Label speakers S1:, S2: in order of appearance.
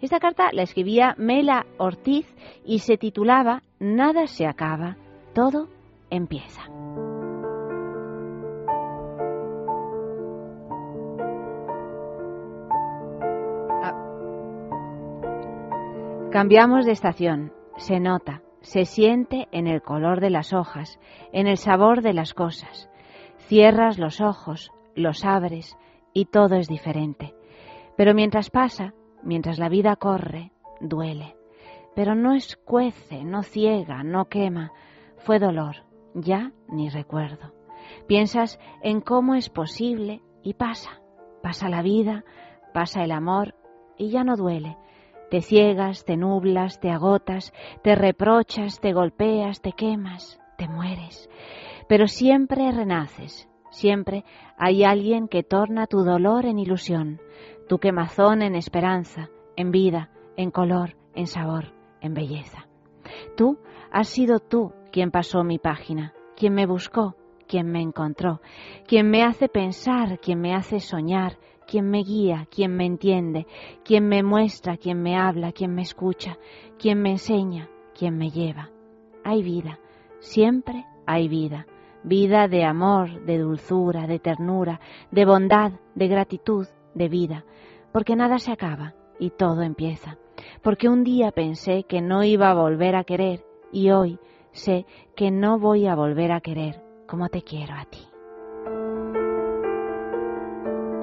S1: Esta carta la escribía Mela Ortiz y se titulaba Nada se acaba, todo empieza. Cambiamos de estación, se nota, se siente en el color de las hojas, en el sabor de las cosas. Cierras los ojos, los abres y todo es diferente. Pero mientras pasa, mientras la vida corre, duele. Pero no escuece, no ciega, no quema. Fue dolor, ya ni recuerdo. Piensas en cómo es posible y pasa. Pasa la vida, pasa el amor y ya no duele te ciegas, te nublas, te agotas, te reprochas, te golpeas, te quemas, te mueres. Pero siempre renaces, siempre hay alguien que torna tu dolor en ilusión, tu quemazón en esperanza, en vida, en color, en sabor, en belleza. Tú has sido tú quien pasó mi página, quien me buscó, quien me encontró, quien me hace pensar, quien me hace soñar, quien me guía, quien me entiende, quien me muestra, quien me habla, quien me escucha, quien me enseña, quien me lleva. Hay vida, siempre hay vida, vida de amor, de dulzura, de ternura, de bondad, de gratitud, de vida, porque nada se acaba y todo empieza, porque un día pensé que no iba a volver a querer y hoy sé que no voy a volver a querer como te quiero a ti.